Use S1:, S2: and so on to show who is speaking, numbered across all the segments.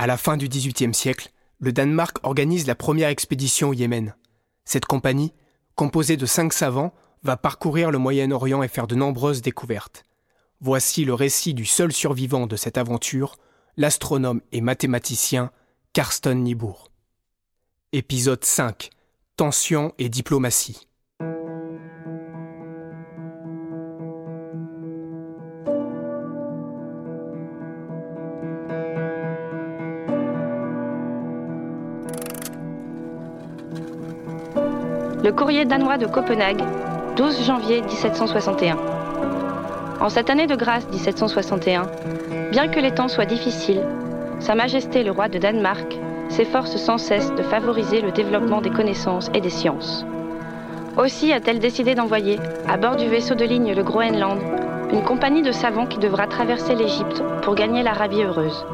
S1: À la fin du XVIIIe siècle, le Danemark organise la première expédition au Yémen. Cette compagnie, composée de cinq savants, va parcourir le Moyen-Orient et faire de nombreuses découvertes. Voici le récit du seul survivant de cette aventure, l'astronome et mathématicien Karsten Niebuhr. Épisode 5 Tension et diplomatie.
S2: Le courrier danois de Copenhague, 12 janvier 1761. En cette année de grâce 1761, bien que les temps soient difficiles, Sa Majesté le roi de Danemark s'efforce sans cesse de favoriser le développement des connaissances et des sciences. Aussi a-t-elle décidé d'envoyer, à bord du vaisseau de ligne le Groenland, une compagnie de savants qui devra traverser l'Égypte pour gagner l'Arabie heureuse.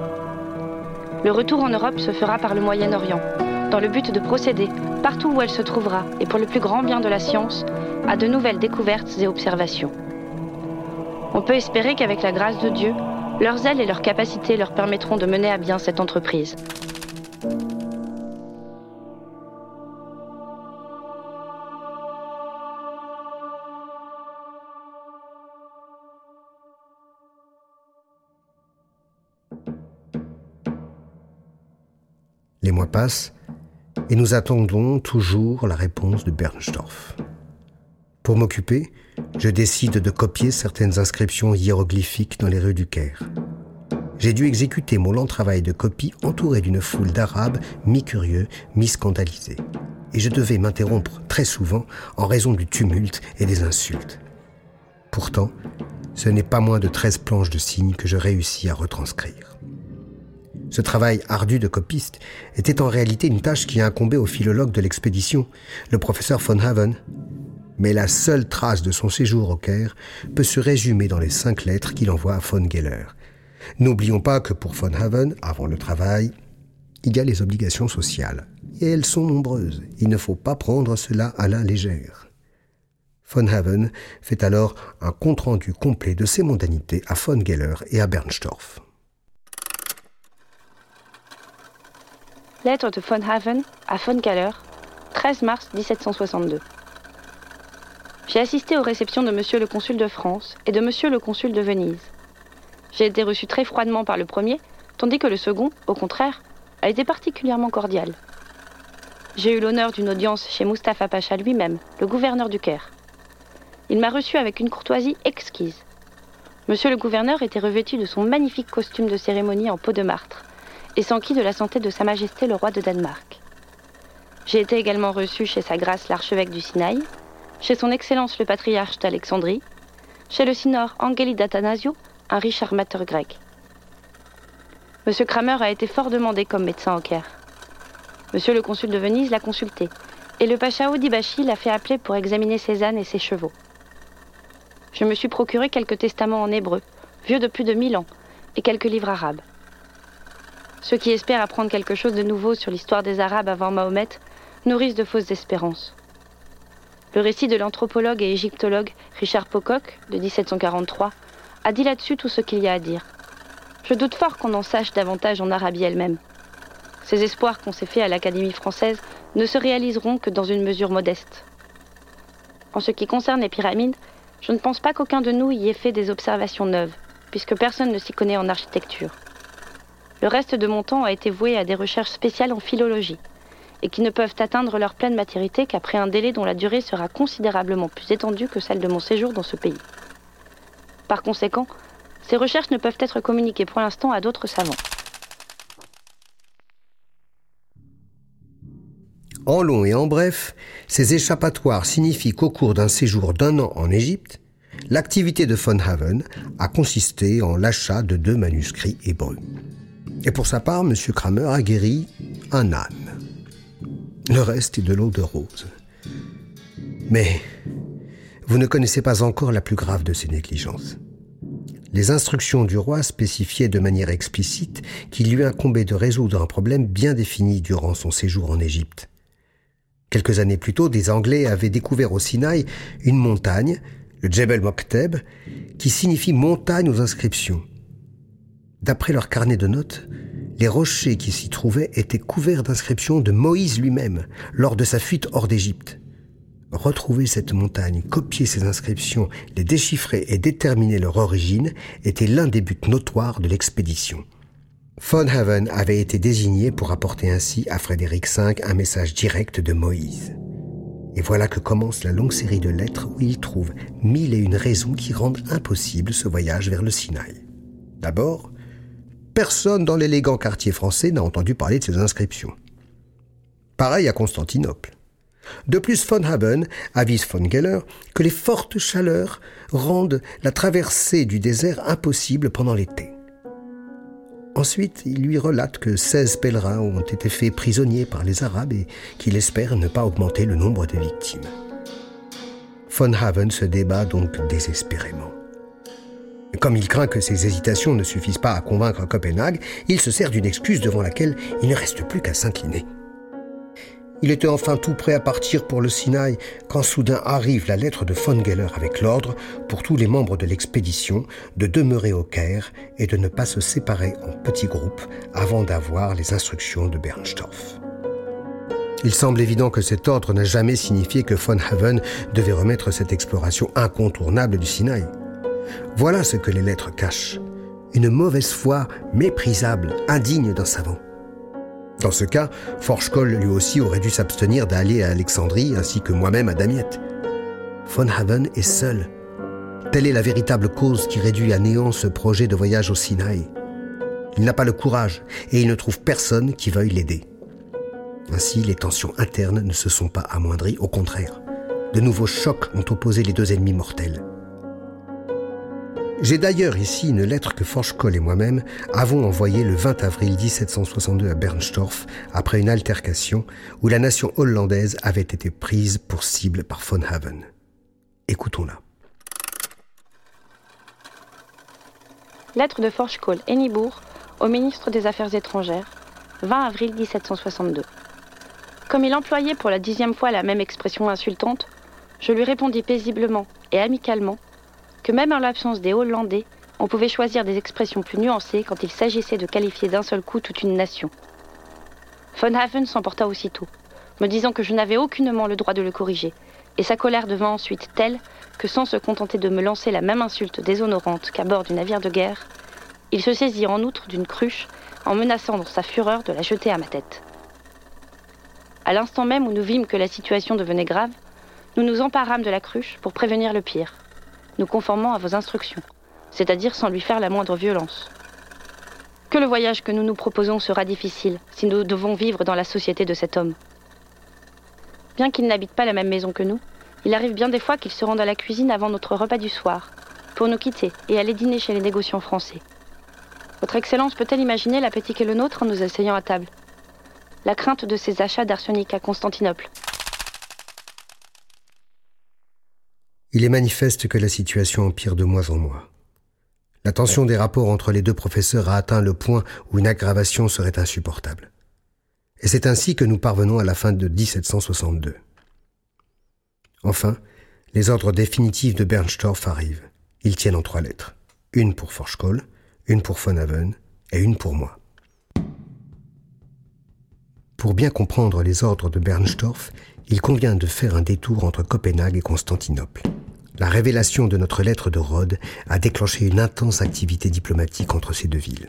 S2: Le retour en Europe se fera par le Moyen-Orient, dans le but de procéder, partout où elle se trouvera, et pour le plus grand bien de la science, à de nouvelles découvertes et observations. On peut espérer qu'avec la grâce de Dieu, leurs ailes et leurs capacités leur permettront de mener à bien cette entreprise.
S3: Les mois passent et nous attendons toujours la réponse de Bernstorff. Pour m'occuper, je décide de copier certaines inscriptions hiéroglyphiques dans les rues du Caire. J'ai dû exécuter mon lent travail de copie entouré d'une foule d'Arabes mi-curieux, mi-scandalisés. Et je devais m'interrompre très souvent en raison du tumulte et des insultes. Pourtant, ce n'est pas moins de 13 planches de signes que je réussis à retranscrire. Ce travail ardu de copiste était en réalité une tâche qui incombait au philologue de l'expédition, le professeur von Haven. Mais la seule trace de son séjour au Caire peut se résumer dans les cinq lettres qu'il envoie à von Geller. N'oublions pas que pour von Haven, avant le travail, il y a les obligations sociales. Et elles sont nombreuses. Il ne faut pas prendre cela à la légère. Von Haven fait alors un compte-rendu complet de ses mondanités à von Geller et à Bernstorff.
S2: Lettre de von Haven à von Galler, 13 mars 1762. J'ai assisté aux réceptions de Monsieur le Consul de France et de Monsieur le Consul de Venise. J'ai été reçu très froidement par le premier, tandis que le second, au contraire, a été particulièrement cordial. J'ai eu l'honneur d'une audience chez Mustapha Pacha lui-même, le gouverneur du Caire. Il m'a reçu avec une courtoisie exquise. Monsieur le gouverneur était revêtu de son magnifique costume de cérémonie en peau de martre et s'enquit de la santé de Sa Majesté le roi de Danemark. J'ai été également reçu chez Sa Grâce l'archevêque du Sinaï, chez Son Excellence le patriarche d'Alexandrie, chez le synore Angeli d'Athanasio, un riche armateur grec. Monsieur Kramer a été fort demandé comme médecin au Caire. Monsieur le consul de Venise l'a consulté, et le pacha Odibashi l'a fait appeler pour examiner ses ânes et ses chevaux. Je me suis procuré quelques testaments en hébreu, vieux de plus de mille ans, et quelques livres arabes. Ceux qui espèrent apprendre quelque chose de nouveau sur l'histoire des Arabes avant Mahomet nourrissent de fausses espérances. Le récit de l'anthropologue et égyptologue Richard Pocock, de 1743, a dit là-dessus tout ce qu'il y a à dire. Je doute fort qu'on en sache davantage en Arabie elle-même. Ces espoirs qu'on s'est faits à l'Académie française ne se réaliseront que dans une mesure modeste. En ce qui concerne les pyramides, je ne pense pas qu'aucun de nous y ait fait des observations neuves, puisque personne ne s'y connaît en architecture. Le reste de mon temps a été voué à des recherches spéciales en philologie, et qui ne peuvent atteindre leur pleine maturité qu'après un délai dont la durée sera considérablement plus étendue que celle de mon séjour dans ce pays. Par conséquent, ces recherches ne peuvent être communiquées pour l'instant à d'autres savants.
S3: En long et en bref, ces échappatoires signifient qu'au cours d'un séjour d'un an en Égypte, l'activité de von Haven a consisté en l'achat de deux manuscrits hébreux. Et pour sa part, M. Kramer a guéri un âne. Le reste est de l'eau de rose. Mais vous ne connaissez pas encore la plus grave de ces négligences. Les instructions du roi spécifiaient de manière explicite qu'il lui incombait de résoudre un problème bien défini durant son séjour en Égypte. Quelques années plus tôt, des Anglais avaient découvert au Sinaï une montagne, le Djebel Mokteb, qui signifie montagne aux inscriptions. D'après leur carnet de notes, les rochers qui s'y trouvaient étaient couverts d'inscriptions de Moïse lui-même lors de sa fuite hors d'Égypte. Retrouver cette montagne, copier ces inscriptions, les déchiffrer et déterminer leur origine était l'un des buts notoires de l'expédition. Von Haven avait été désigné pour apporter ainsi à Frédéric V un message direct de Moïse. Et voilà que commence la longue série de lettres où il trouve mille et une raisons qui rendent impossible ce voyage vers le Sinaï. D'abord, personne dans l'élégant quartier français n'a entendu parler de ces inscriptions. Pareil à Constantinople. De plus, von Haben avise von Geller que les fortes chaleurs rendent la traversée du désert impossible pendant l'été. Ensuite, il lui relate que 16 pèlerins ont été faits prisonniers par les Arabes et qu'il espère ne pas augmenter le nombre de victimes. Von Haven se débat donc désespérément. Comme il craint que ses hésitations ne suffisent pas à convaincre Copenhague, il se sert d'une excuse devant laquelle il ne reste plus qu'à s'incliner. Il était enfin tout prêt à partir pour le Sinaï quand soudain arrive la lettre de von Geller avec l'ordre pour tous les membres de l'expédition de demeurer au Caire et de ne pas se séparer en petits groupes avant d'avoir les instructions de Bernstorff. Il semble évident que cet ordre n'a jamais signifié que von Haven devait remettre cette exploration incontournable du Sinaï. Voilà ce que les lettres cachent. Une mauvaise foi méprisable, indigne d'un savant. Dans ce cas, Forschkoll lui aussi aurait dû s'abstenir d'aller à Alexandrie ainsi que moi-même à Damiette. Von Haven est seul. Telle est la véritable cause qui réduit à néant ce projet de voyage au Sinaï. Il n'a pas le courage et il ne trouve personne qui veuille l'aider. Ainsi, les tensions internes ne se sont pas amoindries, au contraire. De nouveaux chocs ont opposé les deux ennemis mortels. J'ai d'ailleurs ici une lettre que Forschkoll et moi-même avons envoyée le 20 avril 1762 à Bernstorff après une altercation où la nation hollandaise avait été prise pour cible par von Haven. Écoutons-la.
S2: Lettre de Forschkoll et Nibourg au ministre des Affaires étrangères, 20 avril 1762. Comme il employait pour la dixième fois la même expression insultante, je lui répondis paisiblement et amicalement que même en l'absence des Hollandais, on pouvait choisir des expressions plus nuancées quand il s'agissait de qualifier d'un seul coup toute une nation. Von Haven s'emporta aussitôt, me disant que je n'avais aucunement le droit de le corriger, et sa colère devint ensuite telle que sans se contenter de me lancer la même insulte déshonorante qu'à bord du navire de guerre, il se saisit en outre d'une cruche en menaçant dans sa fureur de la jeter à ma tête. À l'instant même où nous vîmes que la situation devenait grave, nous nous emparâmes de la cruche pour prévenir le pire nous conformant à vos instructions, c'est-à-dire sans lui faire la moindre violence. Que le voyage que nous nous proposons sera difficile si nous devons vivre dans la société de cet homme. Bien qu'il n'habite pas la même maison que nous, il arrive bien des fois qu'il se rende à la cuisine avant notre repas du soir, pour nous quitter et aller dîner chez les négociants français. Votre Excellence peut-elle imaginer l'appétit qu'est le nôtre en nous asseyant à table? La crainte de ces achats d'arsenic à Constantinople,
S3: il est manifeste que la situation empire de mois en mois. La tension des rapports entre les deux professeurs a atteint le point où une aggravation serait insupportable. Et c'est ainsi que nous parvenons à la fin de 1762. Enfin, les ordres définitifs de Bernstorff arrivent. Ils tiennent en trois lettres. Une pour Forschkoll, une pour von Haven et une pour moi. Pour bien comprendre les ordres de Bernstorff, il convient de faire un détour entre Copenhague et Constantinople. La révélation de notre lettre de Rhodes a déclenché une intense activité diplomatique entre ces deux villes.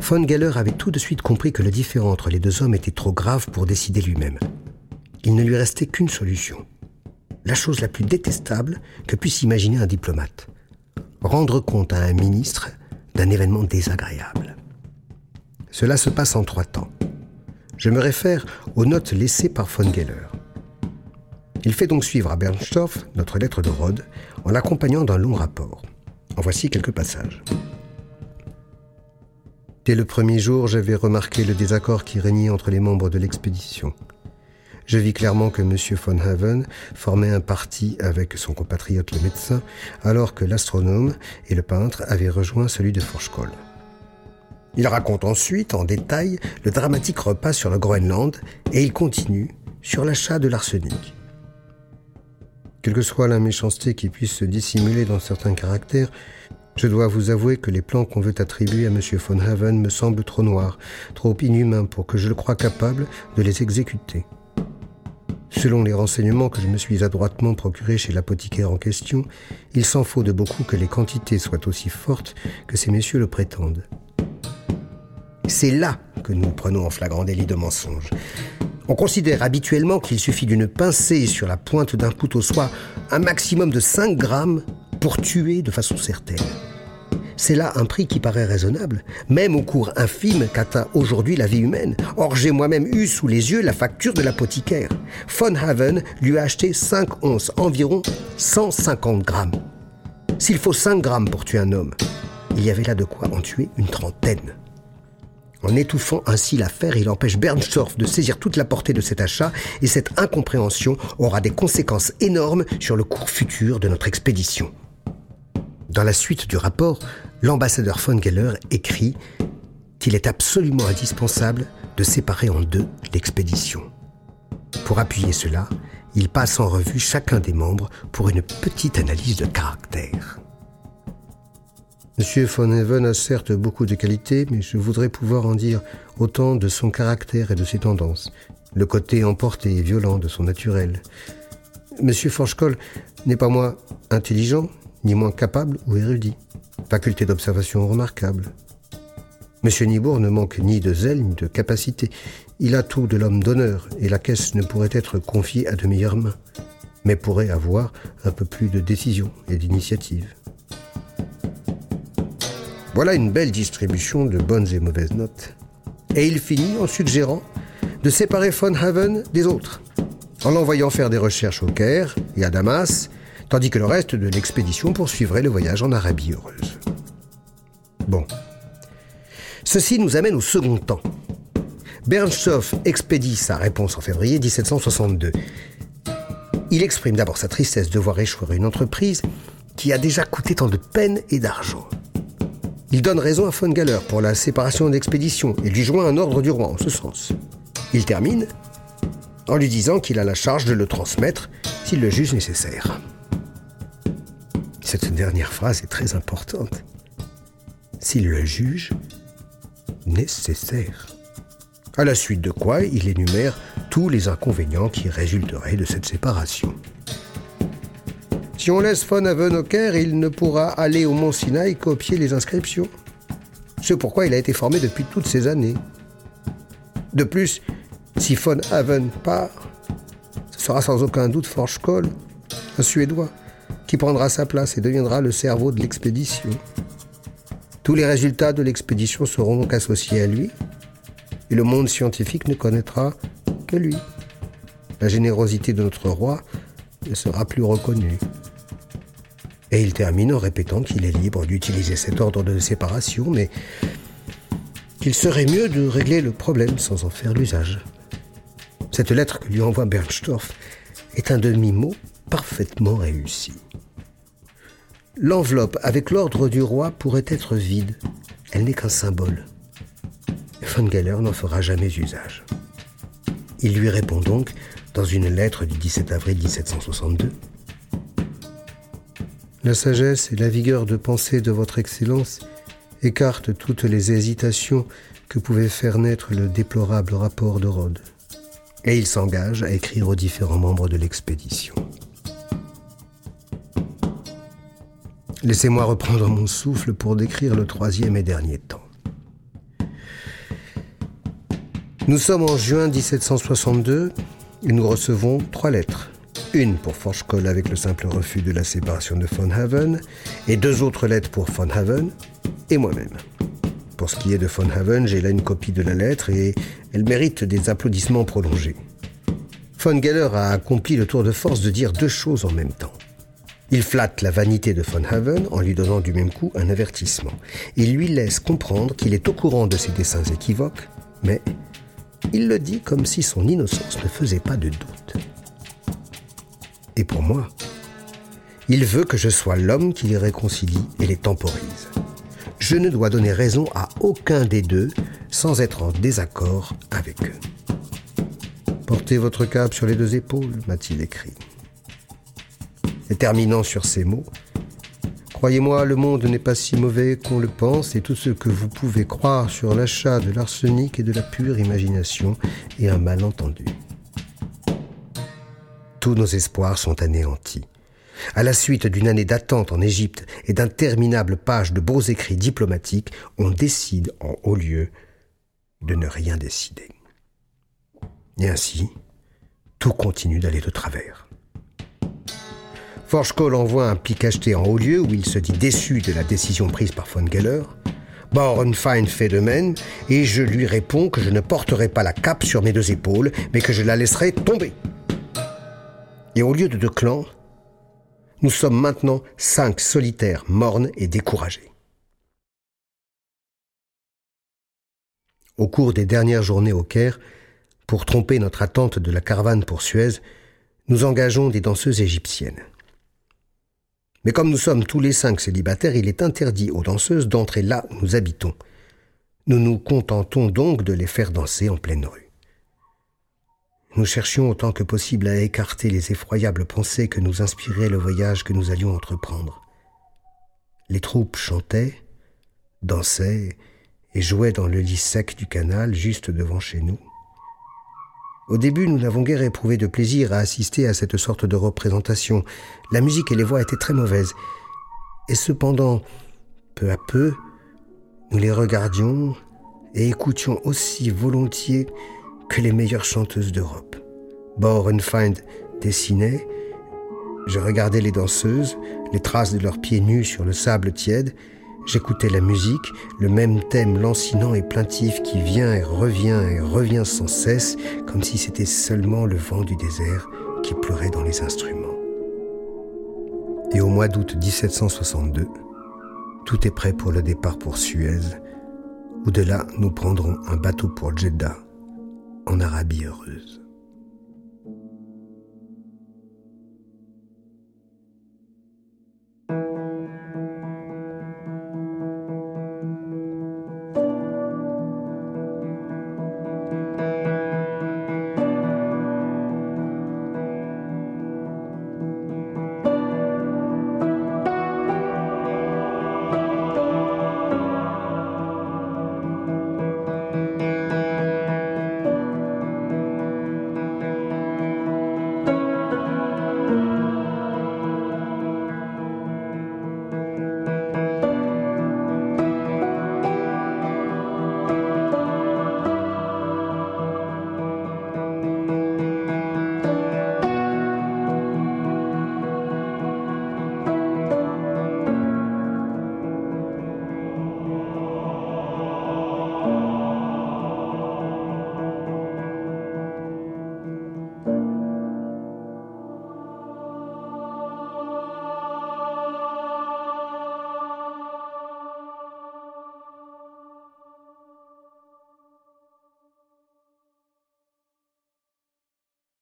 S3: Von Geller avait tout de suite compris que le différend entre les deux hommes était trop grave pour décider lui-même. Il ne lui restait qu'une solution. La chose la plus détestable que puisse imaginer un diplomate. Rendre compte à un ministre d'un événement désagréable. Cela se passe en trois temps. Je me réfère aux notes laissées par von Geller. Il fait donc suivre à Bernstorff notre lettre de Rhodes en l'accompagnant d'un long rapport. En voici quelques passages. Dès le premier jour, j'avais remarqué le désaccord qui régnait entre les membres de l'expédition. Je vis clairement que M. von Haven formait un parti avec son compatriote le médecin, alors que l'astronome et le peintre avaient rejoint celui de Forschkoll. Il raconte ensuite en détail le dramatique repas sur le Groenland et il continue sur l'achat de l'arsenic. Quelle que soit la méchanceté qui puisse se dissimuler dans certains caractères, Je dois vous avouer que les plans qu'on veut attribuer à M. von Haven me semblent trop noirs, trop inhumains pour que je le croie capable de les exécuter. Selon les renseignements que je me suis adroitement procurés chez l'apothicaire en question, il s'en faut de beaucoup que les quantités soient aussi fortes que ces messieurs le prétendent. C'est là que nous prenons en flagrant délit de mensonge. On considère habituellement qu'il suffit d'une pincée sur la pointe d'un couteau, soit un maximum de 5 grammes, pour tuer de façon certaine. C'est là un prix qui paraît raisonnable, même au cours infime qu'atteint aujourd'hui la vie humaine. Or, j'ai moi-même eu sous les yeux la facture de l'apothicaire. Von Haven lui a acheté 5 onces, environ 150 grammes. S'il faut 5 grammes pour tuer un homme, il y avait là de quoi en tuer une trentaine. En étouffant ainsi l'affaire, il empêche Bernstorff de saisir toute la portée de cet achat et cette incompréhension aura des conséquences énormes sur le cours futur de notre expédition. Dans la suite du rapport, l'ambassadeur von Geller écrit qu'il est absolument indispensable de séparer en deux l'expédition. Pour appuyer cela, il passe en revue chacun des membres pour une petite analyse de caractère. Monsieur von Heaven a certes beaucoup de qualités, mais je voudrais pouvoir en dire autant de son caractère et de ses tendances, le côté emporté et violent de son naturel. Monsieur Forschkoll n'est pas moins intelligent, ni moins capable ou érudit. Faculté d'observation remarquable. Monsieur Nibourg ne manque ni de zèle ni de capacité. Il a tout de l'homme d'honneur et la caisse ne pourrait être confiée à de meilleures mains, mais pourrait avoir un peu plus de décision et d'initiative. Voilà une belle distribution de bonnes et mauvaises notes. Et il finit en suggérant de séparer von Haven des autres, en l'envoyant faire des recherches au Caire et à Damas, tandis que le reste de l'expédition poursuivrait le voyage en Arabie heureuse. Bon. Ceci nous amène au second temps. Bernstorff expédie sa réponse en février 1762. Il exprime d'abord sa tristesse de voir échouer une entreprise qui a déjà coûté tant de peine et d'argent. Il donne raison à von Galler pour la séparation d'expédition et lui joint un ordre du roi en ce sens. Il termine en lui disant qu'il a la charge de le transmettre s'il le juge nécessaire. Cette dernière phrase est très importante. S'il le juge nécessaire. À la suite de quoi, il énumère tous les inconvénients qui résulteraient de cette séparation. Si on laisse Von Haven au Caire, il ne pourra aller au Mont Sinaï copier les inscriptions. C'est pourquoi il a été formé depuis toutes ces années. De plus, si Von Haven part, ce sera sans aucun doute Forschkoll, un Suédois qui prendra sa place et deviendra le cerveau de l'expédition. Tous les résultats de l'expédition seront donc associés à lui, et le monde scientifique ne connaîtra que lui. La générosité de notre roi ne sera plus reconnue. Et il termine en répétant qu'il est libre d'utiliser cet ordre de séparation, mais qu'il serait mieux de régler le problème sans en faire l'usage. Cette lettre que lui envoie Bernstorff est un demi-mot parfaitement réussi. L'enveloppe avec l'ordre du roi pourrait être vide. Elle n'est qu'un symbole. Von Geller n'en fera jamais usage. Il lui répond donc dans une lettre du 17 avril 1762. La sagesse et la vigueur de pensée de votre Excellence écartent toutes les hésitations que pouvait faire naître le déplorable rapport de Rhodes. Et il s'engage à écrire aux différents membres de l'expédition. Laissez-moi reprendre mon souffle pour décrire le troisième et dernier temps. Nous sommes en juin 1762 et nous recevons trois lettres. Une pour Forschkoll avec le simple refus de la séparation de Von Haven et deux autres lettres pour Von Haven et moi-même. Pour ce qui est de Von Haven, j'ai là une copie de la lettre et elle mérite des applaudissements prolongés. Von Geller a accompli le tour de force de dire deux choses en même temps. Il flatte la vanité de Von Haven en lui donnant du même coup un avertissement. Il lui laisse comprendre qu'il est au courant de ses dessins équivoques, mais il le dit comme si son innocence ne faisait pas de doute. Et pour moi, il veut que je sois l'homme qui les réconcilie et les temporise. Je ne dois donner raison à aucun des deux sans être en désaccord avec eux. Portez votre cape sur les deux épaules, m'a-t-il écrit. Et terminant sur ces mots, Croyez-moi, le monde n'est pas si mauvais qu'on le pense, et tout ce que vous pouvez croire sur l'achat de l'arsenic et de la pure imagination est un malentendu. Tous nos espoirs sont anéantis. À la suite d'une année d'attente en Égypte et d'interminables pages de beaux écrits diplomatiques, on décide en haut lieu de ne rien décider. Et ainsi, tout continue d'aller de travers. Forge envoie un pic acheté en haut lieu où il se dit déçu de la décision prise par von Geller. Bauernfeind fait de même, et je lui réponds que je ne porterai pas la cape sur mes deux épaules, mais que je la laisserai tomber. Et au lieu de deux clans, nous sommes maintenant cinq solitaires mornes et découragés. Au cours des dernières journées au Caire, pour tromper notre attente de la caravane pour Suez, nous engageons des danseuses égyptiennes. Mais comme nous sommes tous les cinq célibataires, il est interdit aux danseuses d'entrer là où nous habitons. Nous nous contentons donc de les faire danser en pleine rue. Nous cherchions autant que possible à écarter les effroyables pensées que nous inspirait le voyage que nous allions entreprendre. Les troupes chantaient, dansaient et jouaient dans le lit sec du canal juste devant chez nous. Au début, nous n'avons guère éprouvé de plaisir à assister à cette sorte de représentation. La musique et les voix étaient très mauvaises. Et cependant, peu à peu, nous les regardions et écoutions aussi volontiers que les meilleures chanteuses d'Europe. Bauernfeind dessinait, je regardais les danseuses, les traces de leurs pieds nus sur le sable tiède, J'écoutais la musique, le même thème lancinant et plaintif qui vient et revient et revient sans cesse, comme si c'était seulement le vent du désert qui pleurait dans les instruments. Et au mois d'août 1762, tout est prêt pour le départ pour Suez, où de là nous prendrons un bateau pour Jeddah, en Arabie heureuse.